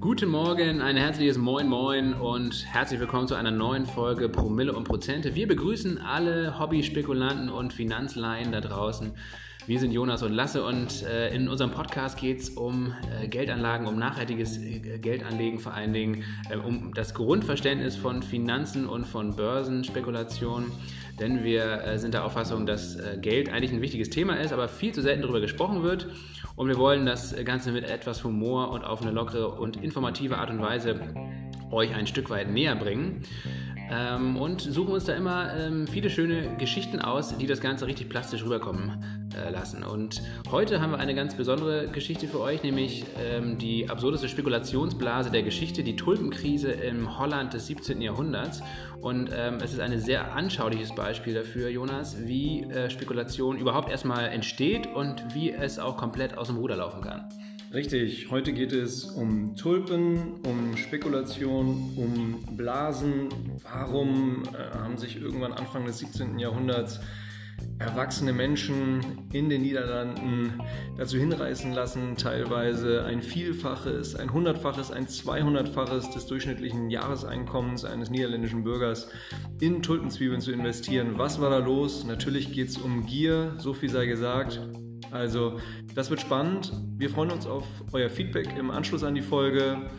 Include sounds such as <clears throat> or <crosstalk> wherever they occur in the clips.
Guten Morgen, ein herzliches Moin Moin und herzlich willkommen zu einer neuen Folge Promille und Prozente. Wir begrüßen alle Hobby-Spekulanten und Finanzlaien da draußen. Wir sind Jonas und Lasse und äh, in unserem Podcast geht es um äh, Geldanlagen, um nachhaltiges äh, Geldanlegen vor allen Dingen, äh, um das Grundverständnis von Finanzen und von Börsenspekulationen. Denn wir äh, sind der Auffassung, dass äh, Geld eigentlich ein wichtiges Thema ist, aber viel zu selten darüber gesprochen wird. Und wir wollen das Ganze mit etwas Humor und auf eine lockere und informative Art und Weise euch ein Stück weit näher bringen. Ähm, und suchen uns da immer ähm, viele schöne Geschichten aus, die das Ganze richtig plastisch rüberkommen äh, lassen. Und heute haben wir eine ganz besondere Geschichte für euch, nämlich ähm, die absurdeste Spekulationsblase der Geschichte, die Tulpenkrise im Holland des 17. Jahrhunderts. Und ähm, es ist ein sehr anschauliches Beispiel dafür, Jonas, wie äh, Spekulation überhaupt erstmal entsteht und wie es auch komplett aus dem Ruder laufen kann. Richtig, heute geht es um Tulpen, um Spekulation, um Blasen. Warum äh, haben sich irgendwann Anfang des 17. Jahrhunderts erwachsene Menschen in den Niederlanden dazu hinreißen lassen, teilweise ein Vielfaches, ein Hundertfaches, ein Zweihundertfaches des durchschnittlichen Jahreseinkommens eines niederländischen Bürgers in Tulpenzwiebeln zu investieren. Was war da los? Natürlich geht es um Gier, so viel sei gesagt. Also, das wird spannend. Wir freuen uns auf euer Feedback im Anschluss an die Folge.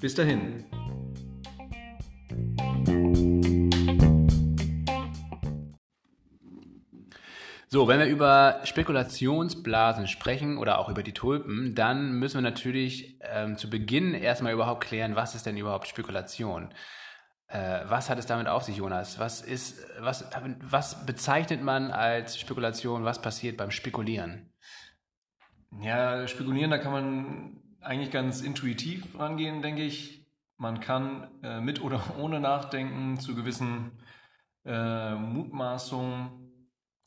Bis dahin. So, wenn wir über Spekulationsblasen sprechen oder auch über die Tulpen, dann müssen wir natürlich ähm, zu Beginn erstmal überhaupt klären, was ist denn überhaupt Spekulation? Äh, was hat es damit auf sich, Jonas? Was ist, was, was bezeichnet man als Spekulation? Was passiert beim Spekulieren? Ja, spekulieren, da kann man eigentlich ganz intuitiv rangehen, denke ich. Man kann äh, mit oder <laughs> ohne Nachdenken zu gewissen äh, Mutmaßungen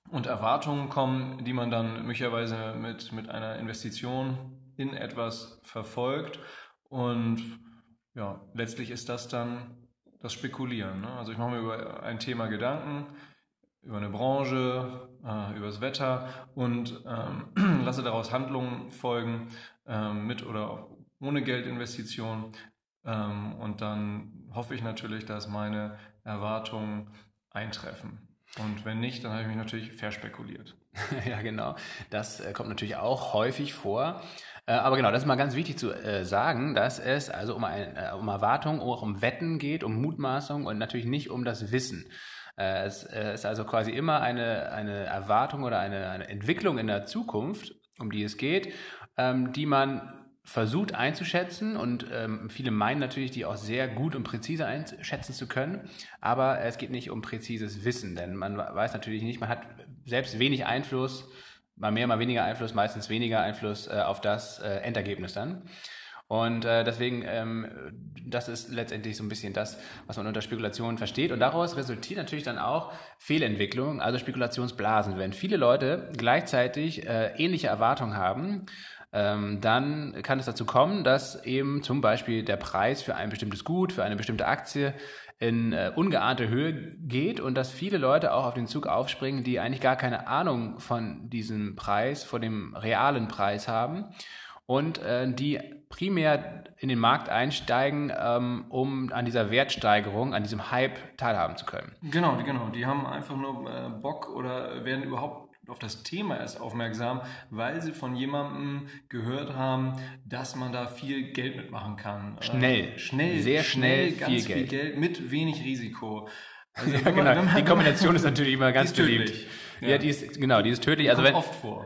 und Erwartungen kommen, die man dann möglicherweise mit, mit einer Investition in etwas verfolgt. Und ja, letztlich ist das dann das Spekulieren. Ne? Also ich mache mir über ein Thema Gedanken, über eine Branche, äh, über das Wetter und ähm, <clears throat> lasse daraus Handlungen folgen, ähm, mit oder ohne Geldinvestition. Ähm, und dann hoffe ich natürlich, dass meine Erwartungen eintreffen. Und wenn nicht, dann habe ich mich natürlich verspekuliert. <laughs> ja, genau. Das äh, kommt natürlich auch häufig vor. Äh, aber genau, das ist mal ganz wichtig zu äh, sagen, dass es also um, ein, äh, um Erwartungen, auch um Wetten geht, um Mutmaßung und natürlich nicht um das Wissen. Äh, es äh, ist also quasi immer eine, eine Erwartung oder eine, eine Entwicklung in der Zukunft, um die es geht, ähm, die man versucht einzuschätzen und ähm, viele meinen natürlich, die auch sehr gut und präzise einschätzen zu können, aber es geht nicht um präzises Wissen, denn man weiß natürlich nicht, man hat selbst wenig Einfluss mal mehr, mal weniger Einfluss, meistens weniger Einfluss äh, auf das Endergebnis dann. Und äh, deswegen, ähm, das ist letztendlich so ein bisschen das, was man unter Spekulation versteht. Und daraus resultiert natürlich dann auch Fehlentwicklung, also Spekulationsblasen. Wenn viele Leute gleichzeitig äh, ähnliche Erwartungen haben, ähm, dann kann es dazu kommen, dass eben zum Beispiel der Preis für ein bestimmtes Gut, für eine bestimmte Aktie in äh, ungeahnte Höhe geht und dass viele Leute auch auf den Zug aufspringen, die eigentlich gar keine Ahnung von diesem Preis, von dem realen Preis haben und äh, die primär in den Markt einsteigen, ähm, um an dieser Wertsteigerung, an diesem Hype teilhaben zu können. Genau, genau. Die haben einfach nur äh, Bock oder werden überhaupt auf das Thema erst aufmerksam, weil sie von jemandem gehört haben, dass man da viel Geld mitmachen kann. Schnell. Äh, schnell. Sehr schnell, schnell ganz viel Geld. viel Geld. mit wenig Risiko. <laughs> Also ja, genau. Man, die Kombination ist natürlich immer <laughs> ganz beliebt. Ja. ja. die ist, genau, die ist tödlich. also wenn,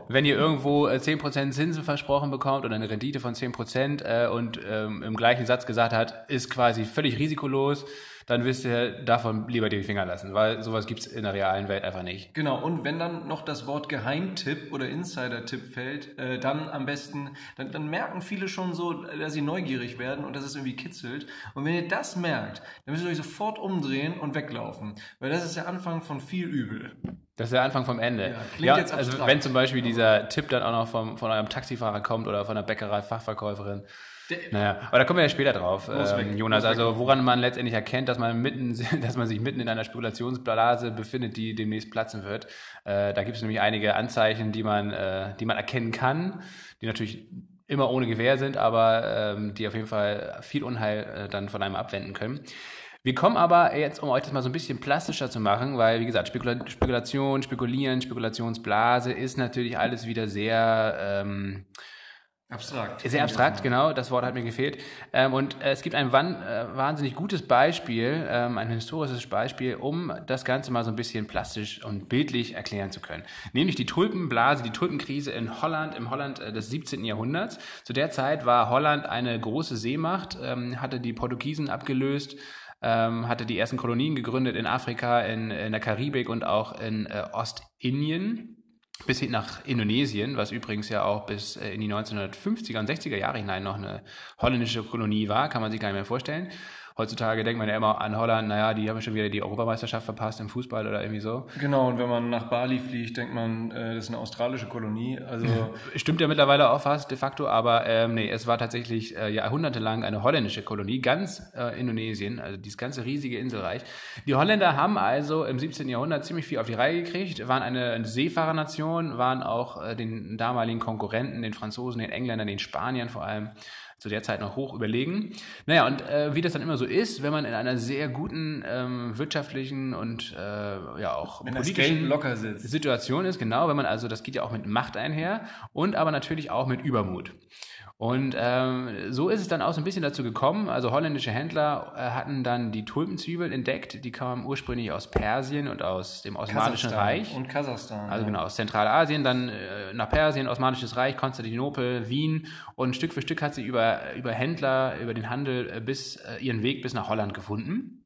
wenn ihr irgendwo 10% äh, Zinsen versprochen bekommt oder eine Rendite von 10% äh, und ähm, im gleichen Satz gesagt hat, ist quasi völlig risikolos, dann wisst ihr davon lieber die Finger lassen, weil sowas gibt es in der realen Welt einfach nicht. Genau, und wenn dann noch das Wort Geheimtipp oder Insider-Tipp fällt, äh, dann am besten, dann, dann merken viele schon so, dass sie neugierig werden und dass es irgendwie kitzelt. Und wenn ihr das merkt, dann müsst ihr euch sofort umdrehen und weglaufen, weil das ist der Anfang von viel Übel. Das ist der Anfang vom Ende. Ja, ja also wenn zum Beispiel dieser Tipp dann auch noch vom, von eurem Taxifahrer kommt oder von der Bäckerei-Fachverkäuferin, Naja, aber da kommen wir ja später drauf, ähm, Jonas. Also woran man letztendlich erkennt, dass man mitten, <laughs> dass man sich mitten in einer Spekulationsblase befindet, die demnächst platzen wird. Äh, da gibt es nämlich einige Anzeichen, die man, äh, die man erkennen kann, die natürlich immer ohne Gewehr sind, aber ähm, die auf jeden Fall viel Unheil äh, dann von einem abwenden können. Wir kommen aber jetzt, um euch das mal so ein bisschen plastischer zu machen, weil, wie gesagt, Spekula Spekulation, Spekulieren, Spekulationsblase ist natürlich alles wieder sehr ähm, abstrakt. Sehr abstrakt, genau. Das Wort hat mir gefehlt. Ähm, und äh, es gibt ein äh, wahnsinnig gutes Beispiel, ähm, ein historisches Beispiel, um das Ganze mal so ein bisschen plastisch und bildlich erklären zu können. Nämlich die Tulpenblase, die Tulpenkrise in Holland, im Holland äh, des 17. Jahrhunderts. Zu der Zeit war Holland eine große Seemacht, ähm, hatte die Portugiesen abgelöst, hatte die ersten Kolonien gegründet in Afrika, in, in der Karibik und auch in Ostindien bis hin nach Indonesien, was übrigens ja auch bis äh, in die 1950er und 60er Jahre hinein noch eine holländische Kolonie war, kann man sich gar nicht mehr vorstellen. Heutzutage denkt man ja immer an Holland, naja, die haben schon wieder die Europameisterschaft verpasst im Fußball oder irgendwie so. Genau, und wenn man nach Bali fliegt, denkt man, äh, das ist eine australische Kolonie. Also <laughs> Stimmt ja mittlerweile auch fast de facto, aber ähm, nee, es war tatsächlich äh, jahrhundertelang eine holländische Kolonie, ganz äh, Indonesien, also dieses ganze riesige Inselreich. Die Holländer haben also im 17. Jahrhundert ziemlich viel auf die Reihe gekriegt, waren eine, Seefahrernation, waren auch äh, den damaligen Konkurrenten, den Franzosen, den Engländern, den Spaniern vor allem, zu der Zeit noch hoch überlegen. Naja, und äh, wie das dann immer so ist, wenn man in einer sehr guten ähm, wirtschaftlichen und äh, ja auch wenn politischen. Situation ist, genau, wenn man also, das geht ja auch mit Macht einher und aber natürlich auch mit Übermut. Und ähm, so ist es dann auch so ein bisschen dazu gekommen. Also holländische Händler äh, hatten dann die Tulpenzwiebel entdeckt. Die kamen ursprünglich aus Persien und aus dem Osmanischen Kasachstan Reich. Und Kasachstan. Also genau, aus Zentralasien, dann äh, nach Persien, Osmanisches Reich, Konstantinopel, Wien. Und Stück für Stück hat sie über, über Händler, über den Handel äh, bis äh, ihren Weg bis nach Holland gefunden.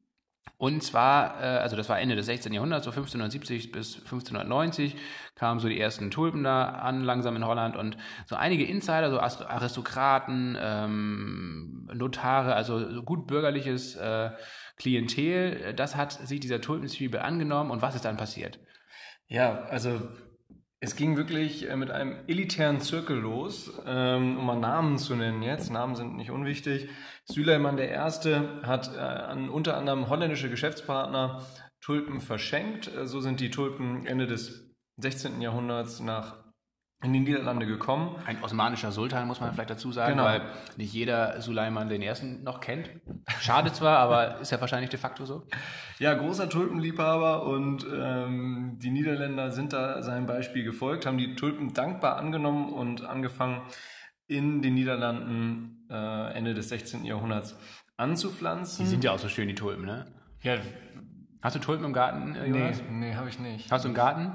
Und zwar, äh, also das war Ende des 16. Jahrhunderts, so 1570 bis 1590, kamen so die ersten Tulpen da an, langsam in Holland. Und so einige Insider, so Aristokraten, ähm, Notare, also so gut bürgerliches äh, Klientel, das hat sich dieser Tulpenzwiebel angenommen. Und was ist dann passiert? Ja, also es ging wirklich äh, mit einem elitären Zirkel los, ähm, um mal Namen zu nennen jetzt. Namen sind nicht unwichtig. Süleyman I. hat äh, an unter anderem holländische Geschäftspartner Tulpen verschenkt. Äh, so sind die Tulpen Ende des 16. Jahrhunderts nach in die Niederlande gekommen. Ein osmanischer Sultan, muss man vielleicht dazu sagen, genau. weil nicht jeder Suleiman den ersten noch kennt. Schade zwar, aber ist ja wahrscheinlich de facto so. Ja, großer Tulpenliebhaber und ähm, die Niederländer sind da seinem Beispiel gefolgt, haben die Tulpen dankbar angenommen und angefangen, in den Niederlanden äh, Ende des 16. Jahrhunderts anzupflanzen. Die sind ja auch so schön, die Tulpen, ne? Ja. Hast du Tulpen im Garten? Äh, nee, nee habe ich nicht. Hast du einen Garten?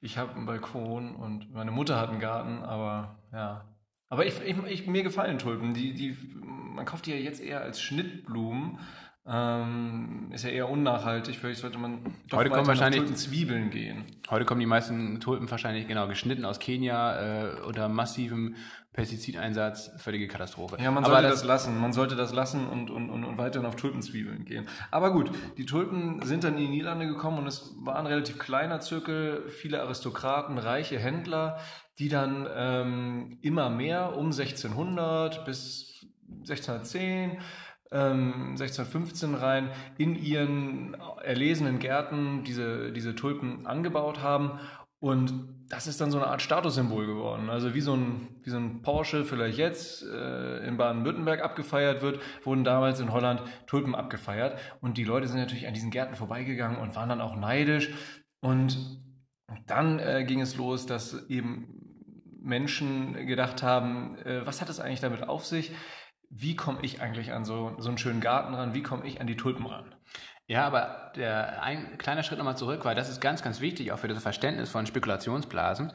Ich habe einen Balkon und meine Mutter hat einen Garten, aber ja. Aber ich, ich, ich, mir gefallen Tulpen. Die, die, man kauft die ja jetzt eher als Schnittblumen. Ähm, ist ja eher unnachhaltig. Vielleicht sollte man doch heute kommen wahrscheinlich Zwiebeln gehen. Heute kommen die meisten Tulpen wahrscheinlich genau geschnitten aus Kenia äh, unter massivem Pestizideinsatz, völlige Katastrophe. Ja, man sollte das, das, lassen. Man sollte das lassen und, und, und, und weiterhin auf Tulpenzwiebeln gehen. Aber gut, die Tulpen sind dann in die Niederlande gekommen und es war ein relativ kleiner Zirkel, viele Aristokraten, reiche Händler, die dann ähm, immer mehr um 1600 bis 1610 1615 ähm, rein in ihren erlesenen Gärten diese, diese Tulpen angebaut haben und das ist dann so eine Art Statussymbol geworden. Also wie so ein, wie so ein Porsche vielleicht jetzt äh, in Baden-Württemberg abgefeiert wird, wurden damals in Holland Tulpen abgefeiert. Und die Leute sind natürlich an diesen Gärten vorbeigegangen und waren dann auch neidisch. Und dann äh, ging es los, dass eben Menschen gedacht haben, äh, was hat es eigentlich damit auf sich? Wie komme ich eigentlich an so, so einen schönen Garten ran? Wie komme ich an die Tulpen ran? Ja, aber der, ein kleiner Schritt nochmal zurück, weil das ist ganz, ganz wichtig auch für das Verständnis von Spekulationsblasen.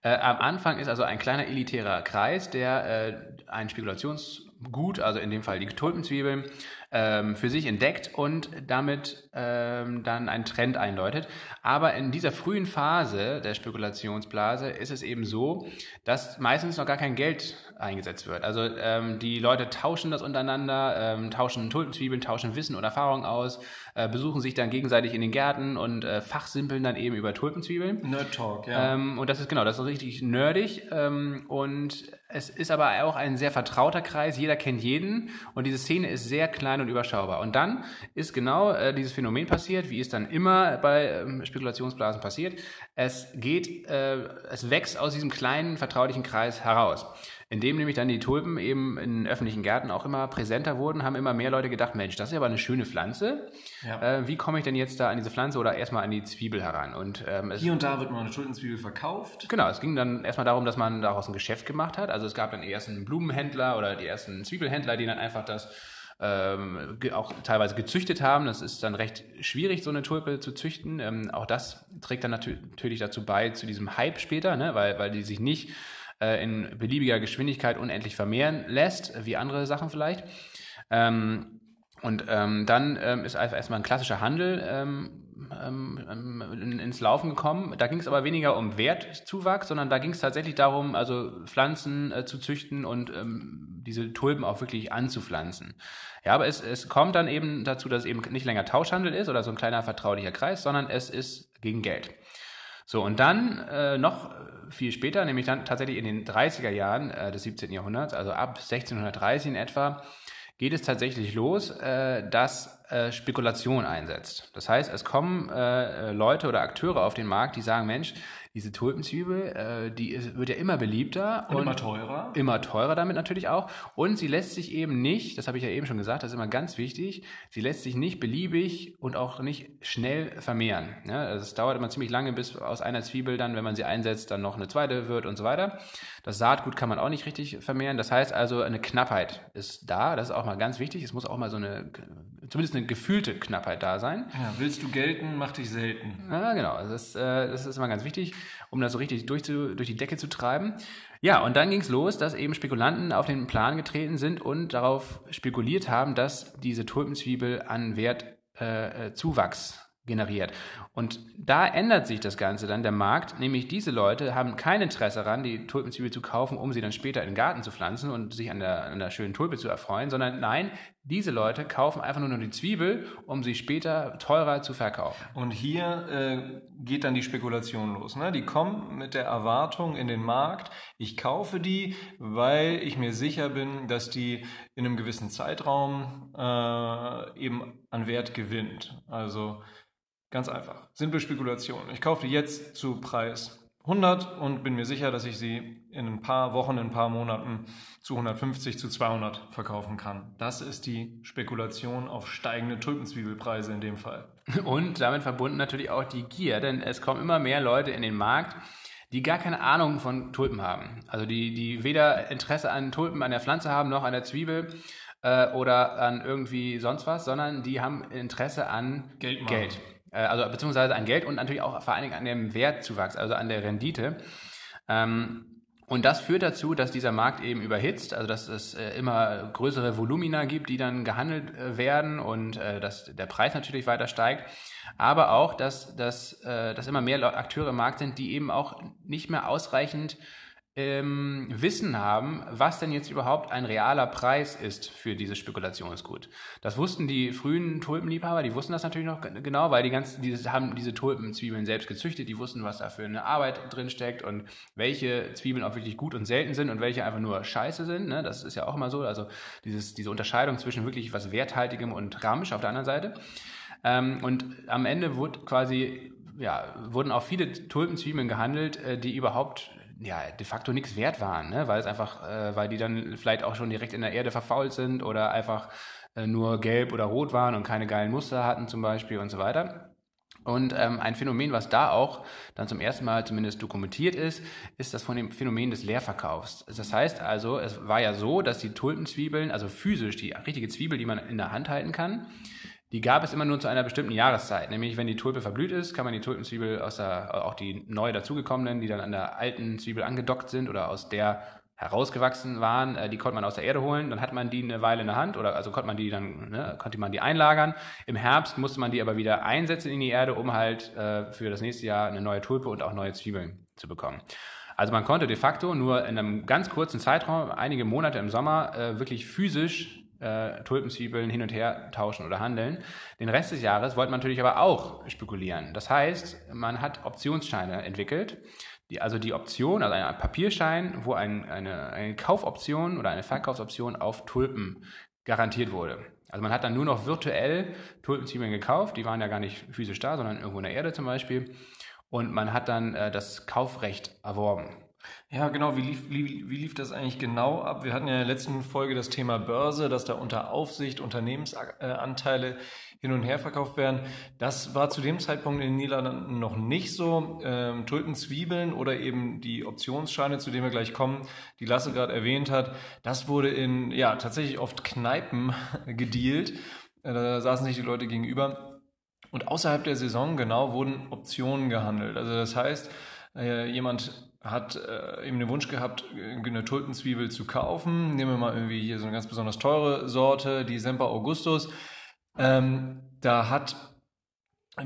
Äh, am Anfang ist also ein kleiner elitärer Kreis, der äh, ein Spekulationsgut, also in dem Fall die Tulpenzwiebeln, ähm, für sich entdeckt und damit ähm, dann einen Trend einläutet. Aber in dieser frühen Phase der Spekulationsblase ist es eben so, dass meistens noch gar kein Geld eingesetzt wird. Also ähm, die Leute tauschen das untereinander, ähm, tauschen Tulpenzwiebeln, tauschen Wissen und Erfahrung aus, äh, besuchen sich dann gegenseitig in den Gärten und äh, fachsimpeln dann eben über Tulpenzwiebeln. Nerd Talk, ja. Ähm, und das ist genau, das ist richtig nerdig. Ähm, und es ist aber auch ein sehr vertrauter Kreis. Jeder kennt jeden und diese Szene ist sehr klein und überschaubar. Und dann ist genau äh, dieses Phänomen passiert, wie es dann immer bei ähm, Spekulationsblasen passiert. Es geht, äh, es wächst aus diesem kleinen vertraulichen Kreis heraus. Indem nämlich dann die Tulpen eben in öffentlichen Gärten auch immer präsenter wurden, haben immer mehr Leute gedacht, Mensch, das ist aber eine schöne Pflanze. Ja. Äh, wie komme ich denn jetzt da an diese Pflanze oder erstmal an die Zwiebel heran? Und ähm, es Hier und da wird mal eine Tulpenzwiebel verkauft. Genau, es ging dann erstmal darum, dass man daraus ein Geschäft gemacht hat. Also es gab dann die ersten Blumenhändler oder die ersten Zwiebelhändler, die dann einfach das ähm, auch teilweise gezüchtet haben. Das ist dann recht schwierig, so eine Tulpe zu züchten. Ähm, auch das trägt dann natü- natürlich dazu bei, zu diesem Hype später, ne? weil, weil die sich nicht äh, in beliebiger Geschwindigkeit unendlich vermehren lässt, wie andere Sachen vielleicht. Ähm, und ähm, dann ähm, ist einfach erstmal ein klassischer Handel ähm, ähm, in, ins Laufen gekommen. Da ging es aber weniger um Wertzuwachs, sondern da ging es tatsächlich darum, also Pflanzen äh, zu züchten und ähm, diese Tulpen auch wirklich anzupflanzen. Ja, aber es, es kommt dann eben dazu, dass es eben nicht länger Tauschhandel ist oder so ein kleiner vertraulicher Kreis, sondern es ist gegen Geld. So, und dann äh, noch viel später, nämlich dann tatsächlich in den 30er Jahren äh, des 17. Jahrhunderts, also ab 1630 in etwa, geht es tatsächlich los, äh, dass äh, Spekulation einsetzt. Das heißt, es kommen äh, Leute oder Akteure auf den Markt, die sagen, Mensch, diese Tulpenzwiebel, äh, die ist, wird ja immer beliebter Und immer teurer. immer teurer damit natürlich auch. Und sie lässt sich eben nicht, das habe ich ja eben schon gesagt, das ist immer ganz wichtig, sie lässt sich nicht beliebig und auch nicht schnell vermehren. Ja, also es dauert immer ziemlich lange, bis aus einer Zwiebel dann, wenn man sie einsetzt, dann noch eine zweite wird und so weiter. Das Saatgut kann man auch nicht richtig vermehren. Das heißt also, eine Knappheit ist da. Das ist auch mal ganz wichtig. Es muss auch mal so eine, zumindest eine gefühlte Knappheit da sein. Ja, willst du gelten, mach dich selten. Ja, genau. Das, äh, das ist immer ganz wichtig, um das so richtig durch, zu, durch die Decke zu treiben. Ja, und dann ging es los, dass eben Spekulanten auf den Plan getreten sind und darauf spekuliert haben, dass diese Tulpenzwiebel an Wertzuwachs äh, äh, generiert. Und da ändert sich das Ganze dann, der Markt, nämlich diese Leute haben kein Interesse daran, die Tulpenzwiebel zu kaufen, um sie dann später in den Garten zu pflanzen und sich an der, an der schönen Tulpe zu erfreuen, sondern nein, diese Leute kaufen einfach nur die Zwiebel, um sie später teurer zu verkaufen. Und hier äh, geht dann die Spekulation los. Ne? Die kommen mit der Erwartung in den Markt, ich kaufe die, weil ich mir sicher bin, dass die in einem gewissen Zeitraum äh, eben an Wert gewinnt. Also ganz einfach. Simple Spekulation. Ich kaufe die jetzt zu Preis 100 und bin mir sicher, dass ich sie in ein paar Wochen, in ein paar Monaten zu 150, zu 200 verkaufen kann. Das ist die Spekulation auf steigende Tulpenzwiebelpreise in dem Fall. Und damit verbunden natürlich auch die Gier, denn es kommen immer mehr Leute in den Markt, die gar keine Ahnung von Tulpen haben. Also die, die weder Interesse an Tulpen, an der Pflanze haben, noch an der Zwiebel äh, oder an irgendwie sonst was, sondern die haben Interesse an Geld machen. Geld. Äh, also beziehungsweise an Geld und natürlich auch vor allen Dingen an dem Wertzuwachs, also an der Rendite. Ähm, und das führt dazu, dass dieser Markt eben überhitzt, also dass es äh, immer größere Volumina gibt, die dann gehandelt äh, werden und äh, dass der Preis natürlich weiter steigt. Aber auch, dass, dass, dass immer mehr Akteure im Markt sind, die eben auch nicht mehr ausreichend ähm, Wissen haben, was denn jetzt überhaupt ein realer Preis ist für dieses Spekulationsgut. Das wussten die frühen Tulpenliebhaber, die wussten das natürlich noch genau, weil die ganzen, die haben diese Tulpenzwiebeln selbst gezüchtet, die wussten, was da für eine Arbeit drin steckt und welche Zwiebeln auch wirklich gut und selten sind und welche einfach nur scheiße sind. Ne? Das ist ja auch immer so. Also dieses, diese Unterscheidung zwischen wirklich was Werthaltigem und Ramsch auf der anderen Seite. Ähm, und am Ende wurde quasi, ja, wurden auch viele Tulpenzwiebeln gehandelt, äh, die überhaupt ja, de facto nichts wert waren, ne? weil es einfach, äh, weil die dann vielleicht auch schon direkt in der Erde verfault sind oder einfach äh, nur gelb oder rot waren und keine geilen Muster hatten zum Beispiel und so weiter. Und ähm, ein Phänomen, was da auch dann zum ersten Mal zumindest dokumentiert ist, ist das von dem Phänomen des Leerverkaufs. Das heißt also, es war ja so, dass die Tulpenzwiebeln, also physisch die richtige Zwiebel, die man in der Hand halten kann, die gab es immer nur zu einer bestimmten Jahreszeit. Nämlich, wenn die Tulpe verblüht ist, kann man die Tulpenzwiebel aus der, auch die neu dazugekommenen, die dann an der alten Zwiebel angedockt sind oder aus der herausgewachsen waren, äh, die konnte man aus der Erde holen, dann hat man die eine Weile in der Hand oder also konnte man die dann, ne, konnte man die einlagern. Im Herbst musste man die aber wieder einsetzen in die Erde, um halt äh, für das nächste Jahr eine neue Tulpe und auch neue Zwiebeln zu bekommen. Also man konnte de facto nur in einem ganz kurzen Zeitraum, einige Monate im Sommer, äh, wirklich physisch äh, Tulpenzwiebeln hin und her tauschen oder handeln. Den Rest des Jahres wollte man natürlich aber auch spekulieren. Das heißt, man hat Optionsscheine entwickelt. Die, also die Option, also ein Papierschein, wo ein, eine, eine Kaufoption oder eine Verkaufsoption auf Tulpen garantiert wurde. Also man hat dann nur noch virtuell Tulpenzwiebeln gekauft, die waren ja gar nicht physisch da, sondern irgendwo in der Erde zum Beispiel. Und man hat dann äh, das Kaufrecht erworben. Ja, genau. Wie lief, wie, wie lief das eigentlich genau ab? Wir hatten ja in der letzten Folge das Thema Börse, dass da unter Aufsicht Unternehmensanteile hin und her verkauft werden. Das war zu dem Zeitpunkt in den Niederlanden noch nicht so. Ähm, Tulpenzwiebeln oder eben die Optionsscheine, zu denen wir gleich kommen, die Lasse gerade erwähnt hat, das wurde in ja tatsächlich oft Kneipen <laughs> gedealt. Äh, da saßen sich die Leute gegenüber. Und außerhalb der Saison genau wurden Optionen gehandelt. Also das heißt, äh, jemand hat äh, eben den Wunsch gehabt, eine Tulpenzwiebel zu kaufen. Nehmen wir mal irgendwie hier so eine ganz besonders teure Sorte, die Semper Augustus. Ähm, da hat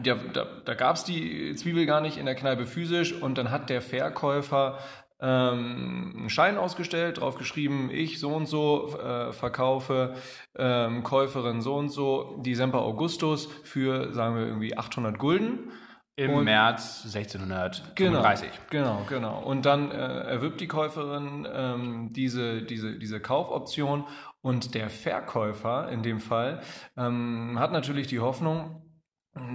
ja, da, da gab es die Zwiebel gar nicht in der Kneipe physisch und dann hat der Verkäufer ähm, einen Schein ausgestellt, drauf geschrieben, ich so und so äh, verkaufe ähm, Käuferin so und so die Semper Augustus für, sagen wir, irgendwie 800 Gulden. Im und, März 1635. Genau, genau, genau. Und dann äh, erwirbt die Käuferin ähm, diese, diese, diese Kaufoption und der Verkäufer in dem Fall ähm, hat natürlich die Hoffnung,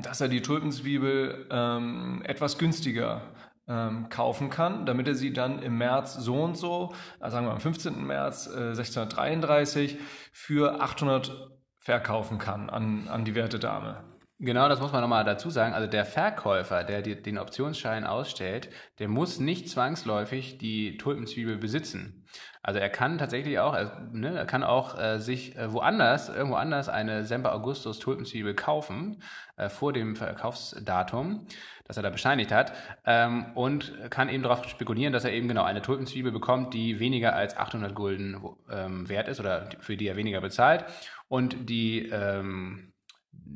dass er die Tulpenzwiebel ähm, etwas günstiger ähm, kaufen kann, damit er sie dann im März so und so, also sagen wir am 15. März äh, 1633, für 800 verkaufen kann an, an die werte Dame. Genau, das muss man nochmal dazu sagen. Also der Verkäufer, der die, den Optionsschein ausstellt, der muss nicht zwangsläufig die Tulpenzwiebel besitzen. Also er kann tatsächlich auch, er, ne, er kann auch äh, sich äh, woanders, irgendwo anders eine Semper Augustus Tulpenzwiebel kaufen, äh, vor dem Verkaufsdatum, das er da bescheinigt hat, ähm, und kann eben darauf spekulieren, dass er eben genau eine Tulpenzwiebel bekommt, die weniger als 800 Gulden ähm, wert ist oder für die er weniger bezahlt. Und die ähm,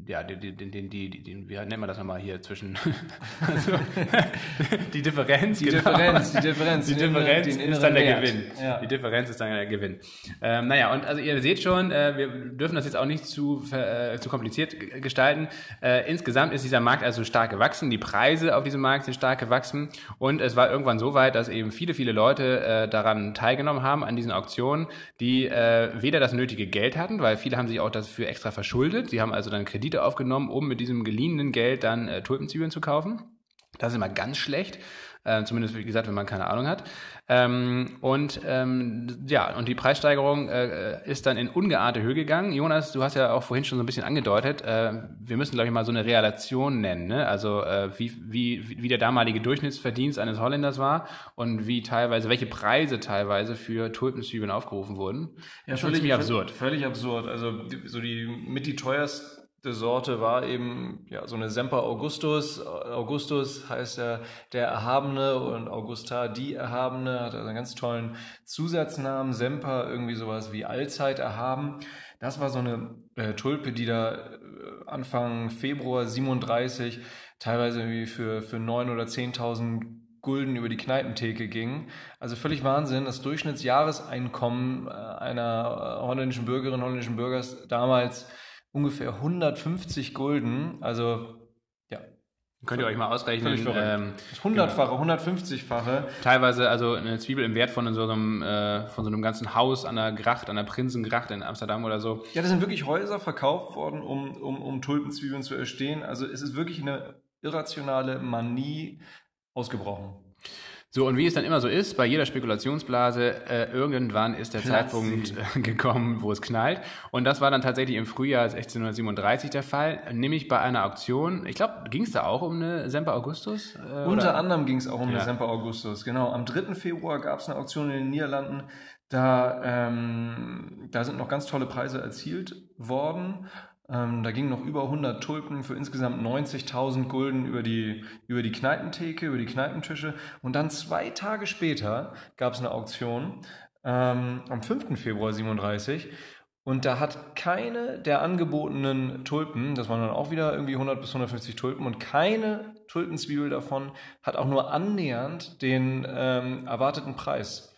ja, den, den, den, die, den, wie nennt man das nochmal hier zwischen <laughs> also, <laughs> die Differenz, die genau. Differenz, die Differenz, die Differenz ist dann der Wert. Gewinn. Ja. Die Differenz ist dann der Gewinn. Ähm, naja, und also ihr seht schon, äh, wir dürfen das jetzt auch nicht zu, äh, zu kompliziert gestalten. Äh, insgesamt ist dieser Markt also stark gewachsen, die Preise auf diesem Markt sind stark gewachsen und es war irgendwann so weit, dass eben viele, viele Leute äh, daran teilgenommen haben, an diesen Auktionen, die äh, weder das nötige Geld hatten, weil viele haben sich auch dafür extra verschuldet, sie haben also dann Kredite aufgenommen, um mit diesem geliehenen Geld dann äh, Tulpenzwiebeln zu kaufen. Das ist immer ganz schlecht. Äh, zumindest, wie gesagt, wenn man keine Ahnung hat. Ähm, und ähm, ja, und die Preissteigerung äh, ist dann in ungeahnte Höhe gegangen. Jonas, du hast ja auch vorhin schon so ein bisschen angedeutet, äh, wir müssen, glaube ich, mal so eine Relation nennen. Ne? Also äh, wie, wie, wie der damalige Durchschnittsverdienst eines Holländers war und wie teilweise, welche Preise teilweise für Tulpenzwiebeln aufgerufen wurden. Ja, schon ziemlich absurd. Völlig absurd. Also so die mit die teuersten Sorte war eben ja so eine Semper Augustus. Augustus heißt ja der Erhabene und Augusta die Erhabene, hat also einen ganz tollen Zusatznamen. Semper irgendwie sowas wie Allzeit erhaben. Das war so eine äh, Tulpe, die da äh, Anfang Februar 37 teilweise irgendwie für, für neun oder zehntausend Gulden über die Kneipentheke ging. Also völlig Wahnsinn. Das Durchschnittsjahreseinkommen äh, einer äh, holländischen Bürgerin, holländischen Bürgers damals ungefähr 150 Gulden. Also ja. Könnt ihr euch mal ausrechnen. Ähm, Hundertfache, genau. 150-fache. Teilweise also eine Zwiebel im Wert von so einem, äh, von so einem ganzen Haus an der Gracht, an der Prinzengracht in Amsterdam oder so. Ja, das sind wirklich Häuser verkauft worden, um, um, um Tulpenzwiebeln zu erstehen. Also es ist wirklich eine irrationale Manie ausgebrochen. So, und wie es dann immer so ist, bei jeder Spekulationsblase, äh, irgendwann ist der Platz Zeitpunkt äh, gekommen, wo es knallt. Und das war dann tatsächlich im Frühjahr 1637 der Fall, nämlich bei einer Auktion. Ich glaube, ging es da auch um eine Semper Augustus? Äh, Unter oder? anderem ging es auch um ja. eine Semper Augustus, genau. Am 3. Februar gab es eine Auktion in den Niederlanden. Da, ähm, da sind noch ganz tolle Preise erzielt worden. Ähm, da gingen noch über 100 Tulpen für insgesamt 90.000 Gulden über die, über die Kneipentheke, über die Kneipentische. Und dann zwei Tage später gab es eine Auktion ähm, am 5. Februar 37 und da hat keine der angebotenen Tulpen, das waren dann auch wieder irgendwie 100 bis 150 Tulpen, und keine Tulpenzwiebel davon hat auch nur annähernd den ähm, erwarteten Preis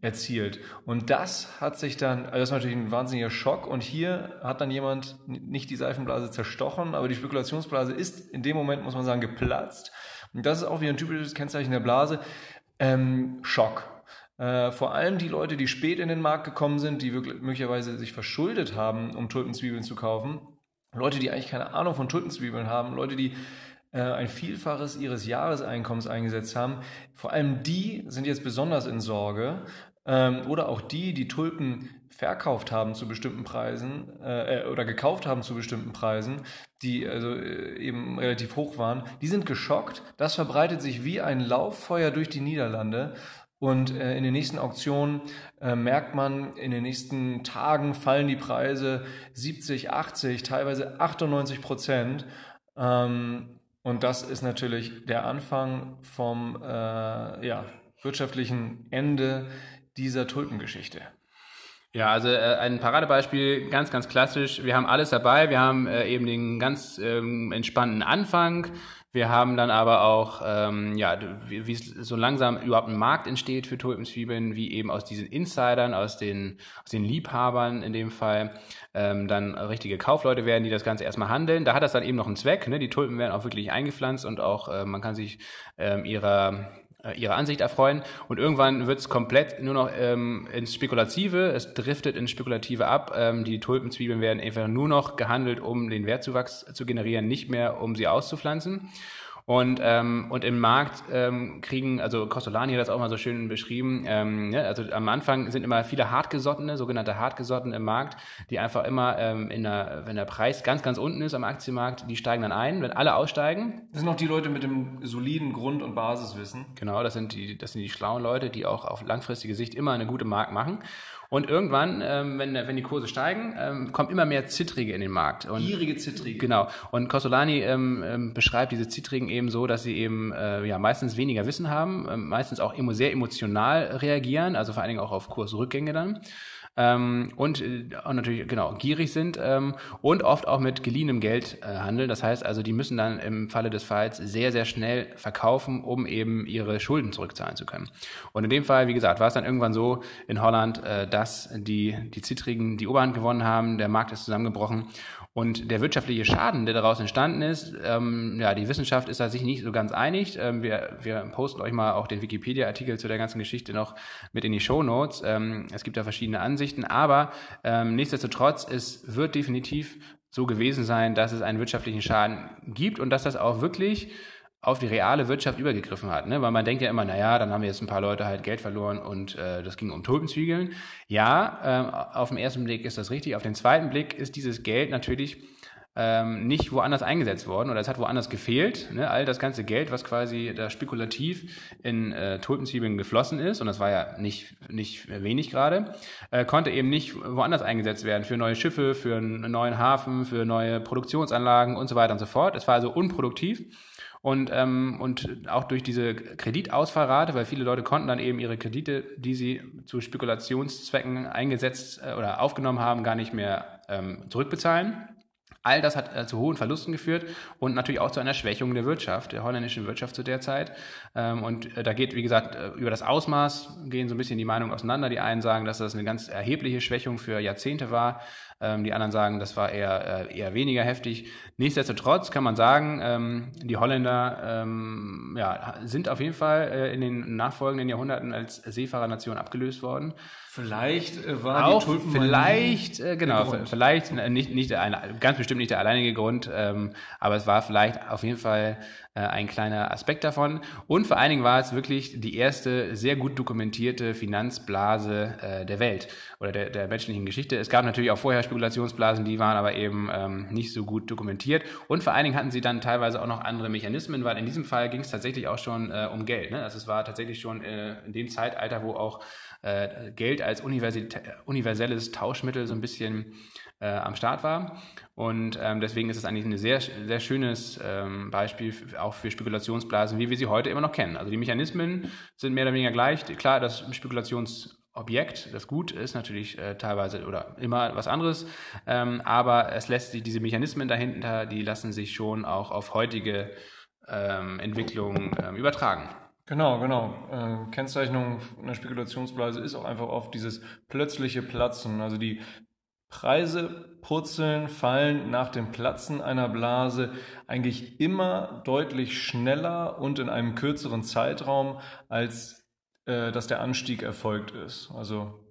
erzielt. Und das hat sich dann, also das war natürlich ein wahnsinniger Schock. Und hier hat dann jemand nicht die Seifenblase zerstochen, aber die Spekulationsblase ist in dem Moment, muss man sagen, geplatzt. Und das ist auch wieder ein typisches Kennzeichen der Blase. Ähm, Schock. Äh, vor allem die Leute, die spät in den Markt gekommen sind, die wirklich, möglicherweise sich verschuldet haben, um Tulpenzwiebeln zu kaufen. Leute, die eigentlich keine Ahnung von Tulpenzwiebeln haben. Leute, die ein Vielfaches ihres Jahreseinkommens eingesetzt haben. Vor allem die sind jetzt besonders in Sorge. Ähm, oder auch die, die Tulpen verkauft haben zu bestimmten Preisen äh, oder gekauft haben zu bestimmten Preisen, die also äh, eben relativ hoch waren, die sind geschockt. Das verbreitet sich wie ein Lauffeuer durch die Niederlande. Und äh, in den nächsten Auktionen äh, merkt man, in den nächsten Tagen fallen die Preise 70, 80, teilweise 98 Prozent. Ähm, und das ist natürlich der Anfang vom äh, ja, wirtschaftlichen Ende dieser Tulpengeschichte. Ja, also äh, ein Paradebeispiel, ganz, ganz klassisch. Wir haben alles dabei. Wir haben äh, eben den ganz ähm, entspannten Anfang. Wir haben dann aber auch, ähm, ja, wie, wie so langsam überhaupt ein Markt entsteht für Tulpenzwiebeln, wie eben aus diesen Insidern, aus den, aus den Liebhabern in dem Fall, ähm, dann richtige Kaufleute werden, die das Ganze erstmal handeln. Da hat das dann eben noch einen Zweck. Ne? Die Tulpen werden auch wirklich eingepflanzt und auch äh, man kann sich ähm, ihrer äh, ihre Ansicht erfreuen und irgendwann wird es komplett nur noch ähm, ins Spekulative, es driftet ins Spekulative ab. Ähm, die Tulpenzwiebeln werden einfach nur noch gehandelt, um den Wertzuwachs zu generieren, nicht mehr um sie auszupflanzen. Und, ähm, und im Markt ähm, kriegen, also Costolani hat das auch mal so schön beschrieben, ähm, ja, also am Anfang sind immer viele Hartgesottene, sogenannte Hartgesottene im Markt, die einfach immer, ähm, in der, wenn der Preis ganz, ganz unten ist am Aktienmarkt, die steigen dann ein, wenn alle aussteigen. Das sind auch die Leute mit dem soliden Grund- und Basiswissen. Genau, das sind die, das sind die schlauen Leute, die auch auf langfristige Sicht immer eine gute Markt machen. Und irgendwann, ähm, wenn, wenn die Kurse steigen, ähm, kommt immer mehr Zittrige in den Markt. Und, Gierige Zittrige. Genau. Und Costolani ähm, ähm, beschreibt diese Zittrigen eben so, dass sie eben äh, ja meistens weniger Wissen haben, äh, meistens auch immer sehr emotional reagieren, also vor allen Dingen auch auf Kursrückgänge dann ähm, und äh, natürlich genau gierig sind ähm, und oft auch mit geliehenem Geld äh, handeln. Das heißt also, die müssen dann im Falle des Falls sehr, sehr schnell verkaufen, um eben ihre Schulden zurückzahlen zu können. Und in dem Fall, wie gesagt, war es dann irgendwann so in Holland, äh, dass die, die Zittrigen die Oberhand gewonnen haben, der Markt ist zusammengebrochen und der wirtschaftliche Schaden, der daraus entstanden ist, ähm, ja, die Wissenschaft ist da sich nicht so ganz einig. Ähm, wir, wir posten euch mal auch den Wikipedia-Artikel zu der ganzen Geschichte noch mit in die Show Notes. Ähm, es gibt da verschiedene Ansichten, aber ähm, nichtsdestotrotz, es wird definitiv so gewesen sein, dass es einen wirtschaftlichen Schaden gibt und dass das auch wirklich auf die reale Wirtschaft übergegriffen hat. Ne? Weil man denkt ja immer, naja, dann haben jetzt ein paar Leute halt Geld verloren und äh, das ging um Tulpenzwiegeln. Ja, äh, auf den ersten Blick ist das richtig. Auf den zweiten Blick ist dieses Geld natürlich ähm, nicht woanders eingesetzt worden oder es hat woanders gefehlt. Ne? All das ganze Geld, was quasi da spekulativ in äh, Tulpenzwiebeln geflossen ist, und das war ja nicht, nicht wenig gerade, äh, konnte eben nicht woanders eingesetzt werden für neue Schiffe, für einen neuen Hafen, für neue Produktionsanlagen und so weiter und so fort. Es war also unproduktiv. Und, ähm, und auch durch diese Kreditausfallrate, weil viele Leute konnten dann eben ihre Kredite, die sie zu Spekulationszwecken eingesetzt äh, oder aufgenommen haben, gar nicht mehr ähm, zurückbezahlen. All das hat äh, zu hohen Verlusten geführt und natürlich auch zu einer Schwächung der Wirtschaft, der holländischen Wirtschaft zu der Zeit. Ähm, und äh, da geht, wie gesagt, äh, über das Ausmaß gehen so ein bisschen die Meinungen auseinander. Die einen sagen, dass das eine ganz erhebliche Schwächung für Jahrzehnte war. Ähm, die anderen sagen, das war eher, äh, eher weniger heftig. Nichtsdestotrotz kann man sagen, ähm, die Holländer ähm, ja, sind auf jeden Fall äh, in den nachfolgenden Jahrhunderten als Seefahrernation abgelöst worden. Vielleicht äh, war auch die Tulpen vielleicht äh, genau vielleicht äh, nicht nicht der ganz bestimmt nicht der alleinige Grund ähm, aber es war vielleicht auf jeden Fall ein kleiner Aspekt davon. Und vor allen Dingen war es wirklich die erste sehr gut dokumentierte Finanzblase äh, der Welt oder der, der menschlichen Geschichte. Es gab natürlich auch vorher Spekulationsblasen die waren aber eben ähm, nicht so gut dokumentiert. Und vor allen Dingen hatten sie dann teilweise auch noch andere Mechanismen weil in diesem Fall ging es tatsächlich auch schon äh, um Geld ne? also es war tatsächlich schon äh, in dem Zeitalter wo auch äh, Geld als universelles Tauschmittel so ein bisschen äh, am Start war. Und ähm, deswegen ist es eigentlich ein sehr, sehr schönes ähm, Beispiel auch für Spekulationsblasen, wie wir sie heute immer noch kennen. Also die Mechanismen sind mehr oder weniger gleich. Klar, das Spekulations Objekt, das Gut ist natürlich äh, teilweise oder immer was anderes, ähm, aber es lässt sich diese Mechanismen dahinter, die lassen sich schon auch auf heutige ähm, Entwicklungen ähm, übertragen. Genau, genau. Äh, Kennzeichnung einer Spekulationsblase ist auch einfach oft dieses plötzliche Platzen. Also die Preise purzeln, fallen nach dem Platzen einer Blase eigentlich immer deutlich schneller und in einem kürzeren Zeitraum, als äh, dass der Anstieg erfolgt ist. Also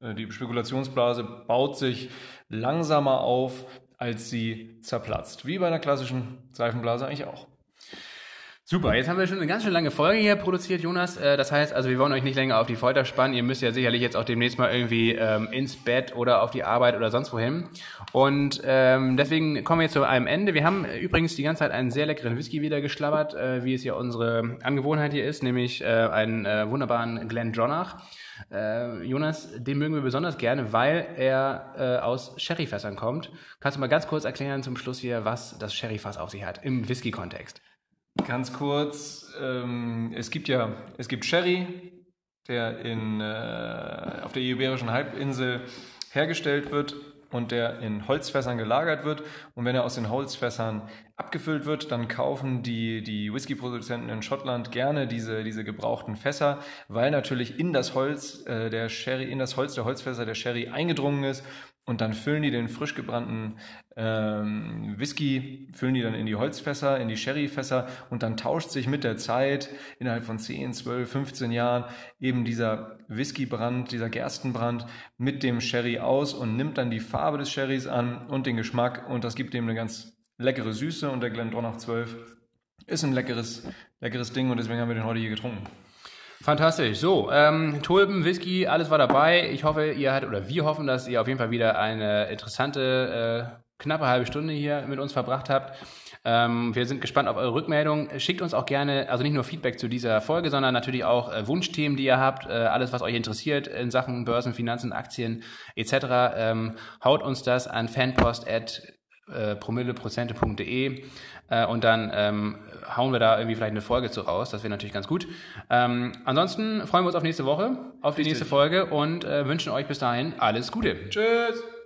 äh, die Spekulationsblase baut sich langsamer auf, als sie zerplatzt. Wie bei einer klassischen Seifenblase eigentlich auch. Super, jetzt haben wir schon eine ganz schön lange Folge hier produziert, Jonas. Äh, das heißt, also wir wollen euch nicht länger auf die Folter spannen. Ihr müsst ja sicherlich jetzt auch demnächst mal irgendwie ähm, ins Bett oder auf die Arbeit oder sonst wohin. Und ähm, deswegen kommen wir jetzt zu einem Ende. Wir haben übrigens die ganze Zeit einen sehr leckeren Whisky wieder geschlabbert, äh, wie es ja unsere Angewohnheit hier ist, nämlich äh, einen äh, wunderbaren Glen Glendronach. Äh, Jonas, den mögen wir besonders gerne, weil er äh, aus Sherryfässern kommt. Kannst du mal ganz kurz erklären zum Schluss hier, was das Sherryfass auf sich hat im Whisky-Kontext? Ganz kurz, ähm, es gibt ja, es gibt Sherry, der in, äh, auf der Iberischen Halbinsel hergestellt wird und der in Holzfässern gelagert wird. Und wenn er aus den Holzfässern abgefüllt wird, dann kaufen die, die Whisky-Produzenten in Schottland gerne diese, diese gebrauchten Fässer, weil natürlich in das Holz äh, der Sherry, in das Holz der Holzfässer der Sherry eingedrungen ist und dann füllen die den frisch gebrannten ähm, Whisky, füllen die dann in die Holzfässer, in die Sherryfässer und dann tauscht sich mit der Zeit innerhalb von 10, 12, 15 Jahren eben dieser Whiskybrand, dieser Gerstenbrand mit dem Sherry aus und nimmt dann die Farbe des Sherrys an und den Geschmack und das gibt dem eine ganz leckere Süße und der Glendronach 12 ist ein leckeres, leckeres Ding und deswegen haben wir den heute hier getrunken. Fantastisch. So, ähm, Tulpen, Whisky, alles war dabei. Ich hoffe, ihr hattet, oder wir hoffen, dass ihr auf jeden Fall wieder eine interessante, äh, knappe halbe Stunde hier mit uns verbracht habt. Ähm, wir sind gespannt auf eure Rückmeldung. Schickt uns auch gerne, also nicht nur Feedback zu dieser Folge, sondern natürlich auch äh, Wunschthemen, die ihr habt, äh, alles, was euch interessiert in Sachen Börsen, Finanzen, Aktien etc. Ähm, haut uns das an fanpost äh, promilleprozente.de äh, und dann ähm, hauen wir da irgendwie vielleicht eine Folge zu raus. Das wäre natürlich ganz gut. Ähm, ansonsten freuen wir uns auf nächste Woche, auf die Richtig. nächste Folge und äh, wünschen euch bis dahin alles Gute. Tschüss.